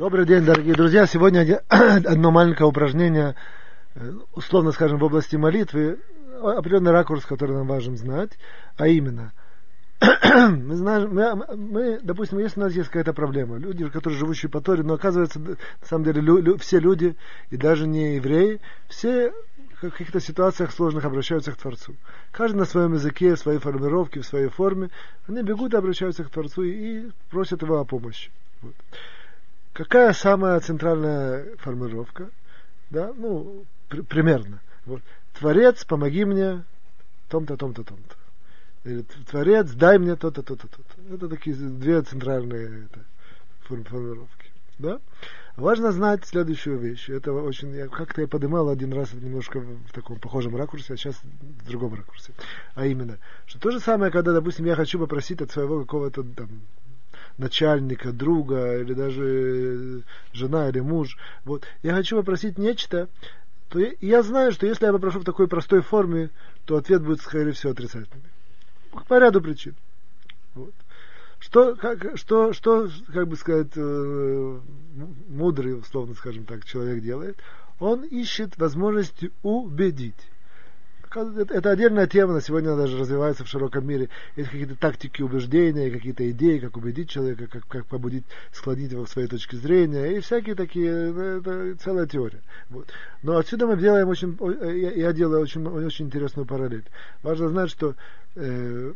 Добрый день, дорогие друзья. Сегодня одно маленькое упражнение, э, условно скажем, в области молитвы, определенный ракурс, который нам важно знать, а именно, мы знаем, мы, мы, допустим, если у нас есть какая-то проблема, люди, которые живущие по Торе, но оказывается, на самом деле, лю, лю, все люди, и даже не евреи, все в каких-то ситуациях сложных обращаются к Творцу. Каждый на своем языке, в своей формировке, в своей форме, они бегут и обращаются к Творцу и, и просят его о помощи. Вот. Какая самая центральная формулировка? Да, ну, при, примерно. Вот. Творец, помоги мне том-то, том-то, том-то. Или Творец, дай мне то-то, то-то, то-то. Это такие две центральные это, формулировки. Да? Важно знать следующую вещь. Это очень, я как-то я поднимал один раз немножко в таком похожем ракурсе, а сейчас в другом ракурсе. А именно, что то же самое, когда, допустим, я хочу попросить от своего какого-то там начальника, друга, или даже жена или муж. Вот. Я хочу попросить нечто, то я, знаю, что если я попрошу в такой простой форме, то ответ будет, скорее всего, отрицательный. По ряду причин. Вот. Что, как, что, что, как бы сказать, э, мудрый, условно скажем так, человек делает? Он ищет возможности убедить это отдельная тема, на сегодня она даже развивается в широком мире. Есть какие-то тактики убеждения, какие-то идеи, как убедить человека, как, как побудить, склонить его к своей точке зрения, и всякие такие, ну, это целая теория. Вот. Но отсюда мы делаем очень, я, я делаю очень, очень интересную параллель. Важно знать, что э,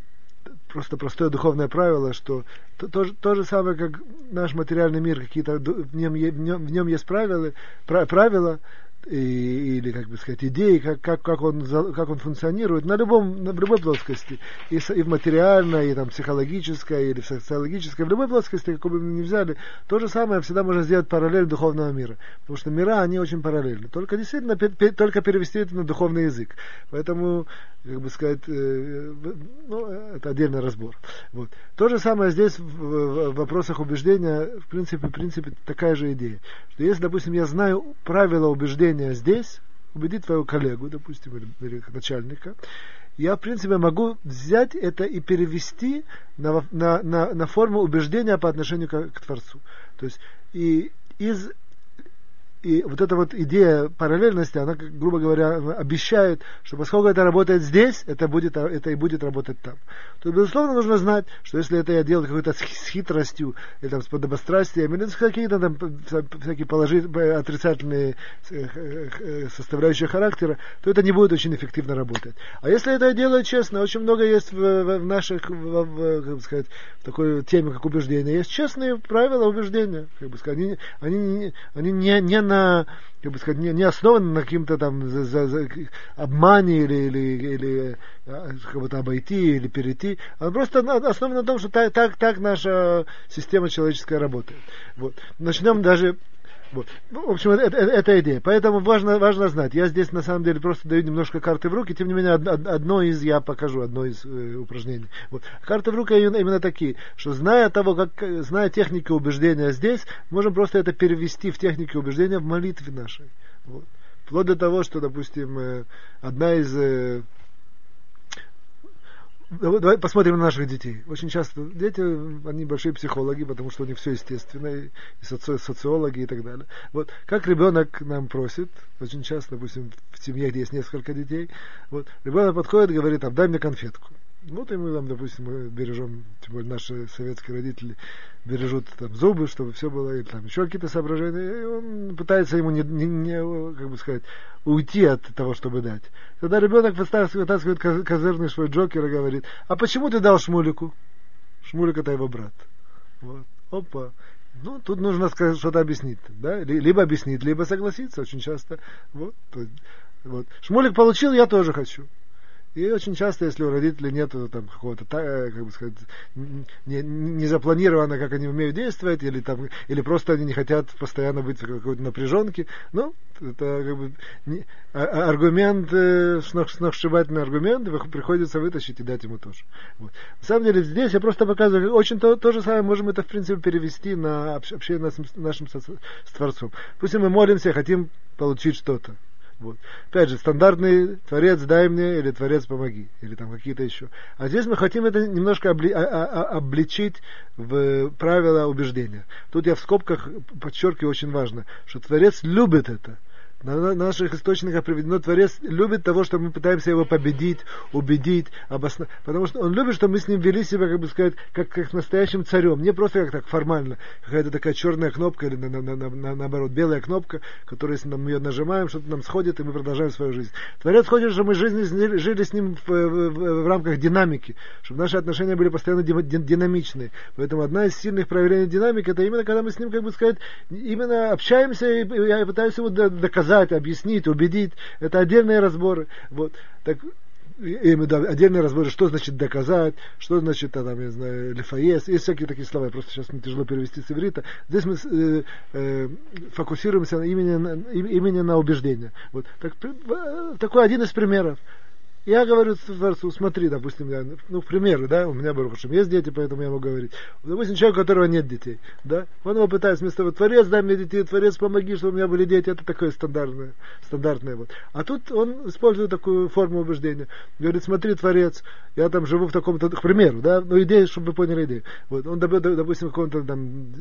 просто простое духовное правило, что то, то, то же самое, как наш материальный мир, какие-то в нем, в нем, в нем есть правила, правила, и, или, как бы сказать, идеи, как, как, как, он, как он функционирует на, любом, на любой плоскости, и, и в материальной, и там, психологической, или в социологической, в любой плоскости, какой бы мы ни взяли, то же самое всегда можно сделать параллель духовного мира. Потому что мира, они очень параллельны. Только действительно, пер, пер, только перевести это на духовный язык. Поэтому, как бы сказать, э, ну, это отдельный разбор. Вот. То же самое здесь в, в, в вопросах убеждения, в принципе, в принципе, такая же идея. Что если, допустим, я знаю правила убеждения, убеждения здесь, убедить твоего коллегу, допустим, или начальника, я, в принципе, могу взять это и перевести на, на, на, на форму убеждения по отношению к, к Творцу. То есть, и из и вот эта вот идея параллельности, она, грубо говоря, обещает, что поскольку это работает здесь, это, будет, это и будет работать там. То безусловно, нужно знать, что если это я делаю какой-то с хитростью, или там, с подобострастием, или с какими-то там всякие положительные, отрицательные э, э, э, составляющие характера, то это не будет очень эффективно работать. А если это я делаю честно, очень много есть в, в наших, в, в, как бы сказать, в такой теме, как убеждения, есть честные правила убеждения. Как бы сказать, они, они, они не, не на как бы сказать, не, не основан на каким-то там за, за, за, обмане или, или, или а, кого-то обойти или перейти, а просто основан на том, что так, так, так наша система человеческая работает. Вот. Начнем даже вот. Ну, в общем, это, это, это идея. Поэтому важно, важно знать. Я здесь на самом деле просто даю немножко карты в руки, тем не менее одно из я покажу, одно из э, упражнений. Вот. Карты в руки именно, такие, что зная того, как, зная техники убеждения здесь, можем просто это перевести в техники убеждения в молитве нашей. Вот. Вплоть до того, что, допустим, э, одна из э, Давай посмотрим на наших детей. Очень часто дети, они большие психологи, потому что у них все естественно, и соци, социологи и так далее. Вот как ребенок нам просит, очень часто, допустим, в семье, где есть несколько детей, вот ребенок подходит и говорит, там, дай мне конфетку. Вот и мы там, допустим, бережем, тем более наши советские родители бережут там зубы, чтобы все было, и там еще какие-то соображения, и он пытается ему не, не, не, как бы сказать, уйти от того, чтобы дать. Когда ребенок вытаскивает козырный свой джокер и говорит, а почему ты дал Шмулику? Шмулик это его брат. Вот. Опа. Ну, тут нужно сказать, что-то объяснить. Да? Либо объяснить, либо согласиться очень часто. Вот. Вот. Шмулик получил, я тоже хочу. И очень часто, если у родителей нет там какого-то, э, как бы сказать, не, не запланировано, как они умеют действовать, или там, или просто они не хотят постоянно быть в какой-то напряженке, ну, это как бы не, а, а аргумент, э, сногсшибательный аргумент, приходится вытащить и дать ему тоже. Вот. На самом деле здесь я просто показываю, очень то, то же самое можем это в принципе перевести на общение нашим, нашим с Творцом. Пусть мы молимся, хотим получить что-то. Вот. Опять же, стандартный Творец дай мне или Творец помоги, или там какие-то еще. А здесь мы хотим это немножко обли, а, а, а, обличить в правила убеждения. Тут я в скобках подчеркиваю очень важно, что Творец любит это на наших источниках приведено, Творец любит того, что мы пытаемся его победить, убедить, обосновать. Потому что он любит, что мы с ним вели себя, как бы сказать, как, как настоящим царем. Не просто как так формально, какая-то такая черная кнопка или на, на, на, на, наоборот белая кнопка, которую, если мы ее нажимаем, что-то нам сходит, и мы продолжаем свою жизнь. Творец хочет, чтобы мы жизни, жили с ним в, в, в, в рамках динамики, чтобы наши отношения были постоянно динамичные. Поэтому одна из сильных проявлений динамики, это именно когда мы с ним, как бы сказать, именно общаемся и, и пытаемся его доказать доказать, объяснить, убедить. Это отдельные разборы. Вот. Так, отдельные разборы, что значит доказать, что значит, там, я знаю, лефаес, есть всякие такие слова, просто сейчас мне тяжело перевести с иврита. Здесь мы э, э, фокусируемся именно, именно на убеждение. Вот. Так, такой один из примеров. Я говорю Творцу, смотри, допустим, я, ну, к примеру, да, у меня, Барухашем, есть дети, поэтому я могу говорить. Допустим, человек, у которого нет детей, да, он его пытается вместо того, Творец, дай мне детей, Творец, помоги, чтобы у меня были дети, это такое стандартное, стандартное вот. А тут он использует такую форму убеждения. Говорит, смотри, Творец, я там живу в таком-то, к примеру, да, ну, идея, чтобы вы поняли идею. Вот, он, допустим, в каком-то там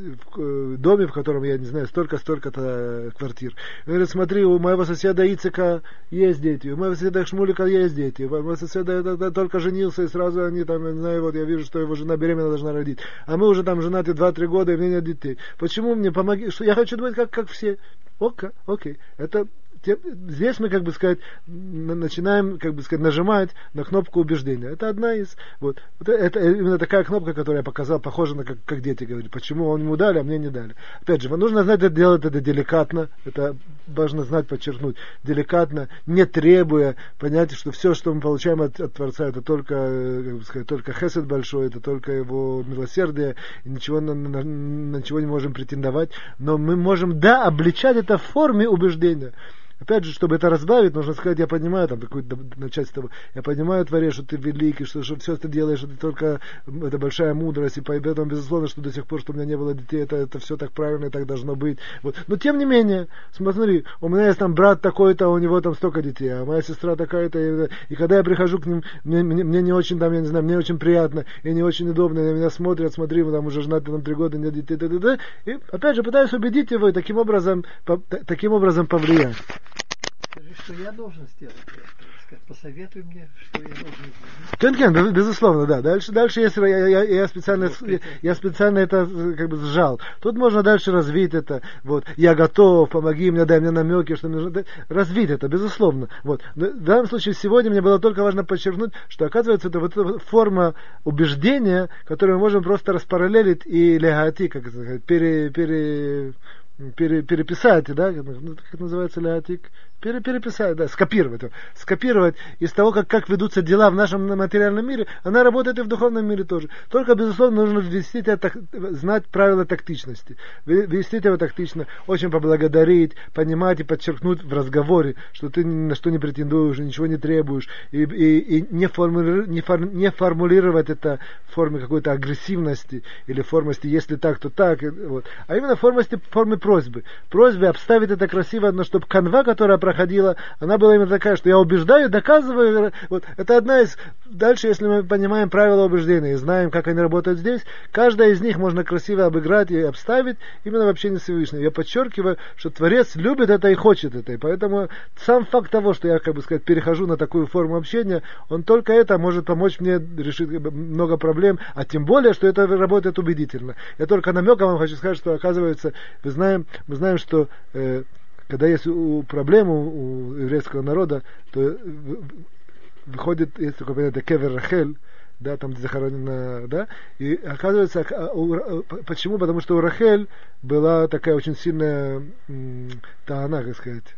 доме, в котором, я не знаю, столько-столько-то квартир. Говорит, смотри, у моего соседа Ицека есть дети, у моего соседа Шмулика есть дети, дети. Мой сосед только женился, и сразу они там, не знаю, вот я вижу, что его жена беременна должна родить. А мы уже там женаты 2-3 года, и у меня нет детей. Почему мне помоги? Что я хочу думать, как, как все. Окей, окей. Это здесь мы, как бы сказать, начинаем, как бы сказать, нажимать на кнопку убеждения. Это одна из, вот, это именно такая кнопка, которую я показал, похожа на как, как дети говорят, почему он ему дали, а мне не дали. Опять же, нужно знать, это делать это деликатно, это важно знать, подчеркнуть, деликатно, не требуя, понять, что все, что мы получаем от, от Творца, это только, как бы сказать, только хесед большой, это только его милосердие, и ничего на, на, на ничего не можем претендовать, но мы можем, да, обличать это в форме убеждения. Опять же, чтобы это разбавить, нужно сказать, я понимаю, там, с того, я понимаю, Творец, что ты великий, что, что все ты делаешь, это только, это большая мудрость, и поэтому, безусловно, что до сих пор, что у меня не было детей, это, это все так правильно и так должно быть. Вот. Но, тем не менее, смотри, у меня есть там брат такой-то, у него там столько детей, а моя сестра такая-то, и, и когда я прихожу к ним, мне, мне, мне не очень, там, я не знаю, мне очень приятно, и не очень удобно, и на меня смотрят, смотри, мы там уже женаты там три года, нет детей, да, и опять же пытаюсь убедить его и таким образом, по, таким образом повлиять. Что я должен сделать. Посоветуй мне, что я должен сделать. Кен, кен, безусловно, да. Дальше, дальше если я, я, я, специально, я, я специально это как бы сжал. Тут можно дальше развить это. Вот, я готов, помоги мне, дай мне намеки, что нужно. Развить это, безусловно. Вот. Но в данном случае сегодня мне было только важно подчеркнуть, что оказывается это вот эта форма убеждения, которую мы можем просто распараллелить и легати, как сказать, пере, пере, пере, переписать, да, как называется леатик, пере, переписать, да, скопировать. Скопировать из того, как, как ведутся дела в нашем материальном мире, она работает и в духовном мире тоже. Только, безусловно, нужно ввести это, знать правила тактичности. Вести это тактично, очень поблагодарить, понимать и подчеркнуть в разговоре, что ты ни на что не претендуешь, ничего не требуешь, и, и, и не, формули, не, фор, не формулировать это в форме какой-то агрессивности или формости, если так, то так, вот. а именно формости, в форме просьбы. Просьбе обставить это красиво, но чтобы канва, которая проходила, она была именно такая, что я убеждаю, доказываю. Вот. Это одна из... Дальше, если мы понимаем правила убеждения и знаем, как они работают здесь, каждая из них можно красиво обыграть и обставить именно в общении с Всевышним. Я подчеркиваю, что Творец любит это и хочет это. И поэтому сам факт того, что я, как бы сказать, перехожу на такую форму общения, он только это может помочь мне решить много проблем, а тем более, что это работает убедительно. Я только намеком вам хочу сказать, что оказывается, вы знаем, мы знаем, что э, когда есть у, проблему у еврейского народа, то выходит, есть такое понятие кевер Рахель, да, там захоронена, да, и оказывается, а, у, почему? Потому что у Рахель была такая очень сильная, та она, как сказать,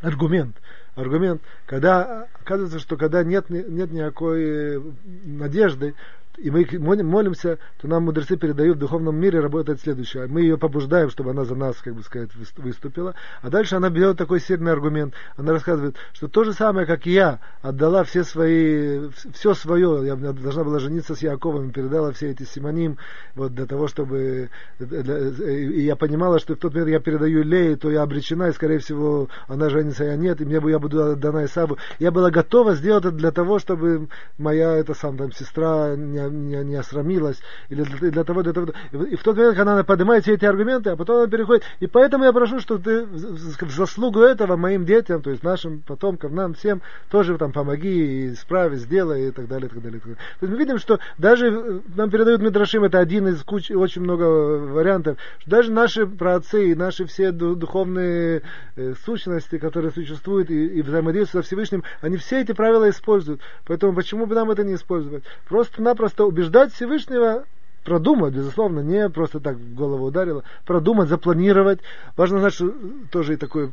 аргумент, аргумент, когда оказывается, что когда нет, нет никакой надежды, и мы молимся, то нам мудрецы передают в духовном мире работает следующее. Мы ее побуждаем, чтобы она за нас, как бы сказать, выступила. А дальше она берет такой сильный аргумент. Она рассказывает, что то же самое, как я отдала все свои, все свое, я должна была жениться с Яковом, передала все эти симоним, вот для того, чтобы... И я понимала, что в тот момент я передаю Лее, то я обречена, и, скорее всего, она женится, я нет, и мне, я буду отдана Исаву. Я была готова сделать это для того, чтобы моя, это сам, там, сестра не не, не осрамилась, или для, для того, для того. И в тот момент, когда она поднимает все эти аргументы, а потом она переходит. И поэтому я прошу, что ты в заслугу этого моим детям, то есть нашим потомкам, нам всем, тоже там помоги, исправи, сделай и так далее, и так далее. И так далее. То есть мы видим, что даже э, нам передают Мидрашим, это один из кучи, очень много вариантов, что даже наши праотцы и наши все духовные э, сущности, которые существуют и, и взаимодействуют со Всевышним, они все эти правила используют. Поэтому почему бы нам это не использовать? Просто-напросто просто убеждать Всевышнего продумать, безусловно, не просто так в голову ударило, продумать, запланировать. Важно знать, что тоже и такое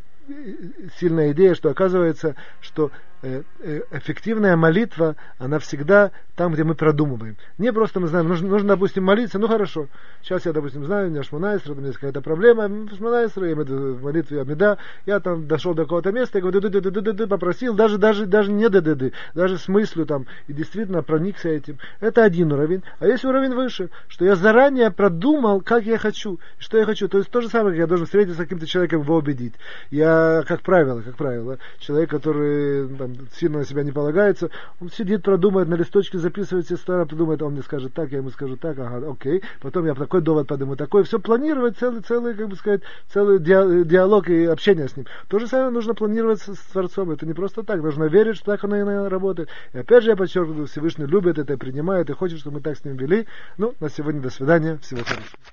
сильная идея, что оказывается, что э, э, эффективная молитва, она всегда там, где мы продумываем. Не просто мы знаем, нужно, нужно допустим, молиться, ну хорошо, сейчас я, допустим, знаю, у меня шмонайсер, у меня есть какая-то проблема, шмонайсер, я в молитве Амида, я там дошел до какого-то места, я говорю, ды -ды -ды -ды попросил, даже, даже, даже не ды -ды даже с мыслью там, и действительно проникся этим. Это один уровень. А есть уровень выше, что я заранее продумал, как я хочу, что я хочу. То есть то же самое, как я должен встретиться с каким-то человеком, его убедить. Я, как правило, как правило, человек, который там, сильно на себя не полагается, он сидит, продумает, на листочке записывает все старое, подумает, он мне скажет так, я ему скажу так, ага, окей, потом я такой довод подниму, такой, все планировать, целый, целый, как бы сказать, целый диалог и общение с ним. То же самое нужно планировать с, Творцом, это не просто так, нужно верить, что так оно и работает. И опять же я подчеркиваю, Всевышний любит это, принимает и хочет, чтобы мы так с ним вели. Ну, на сегодня до свидания, всего хорошего.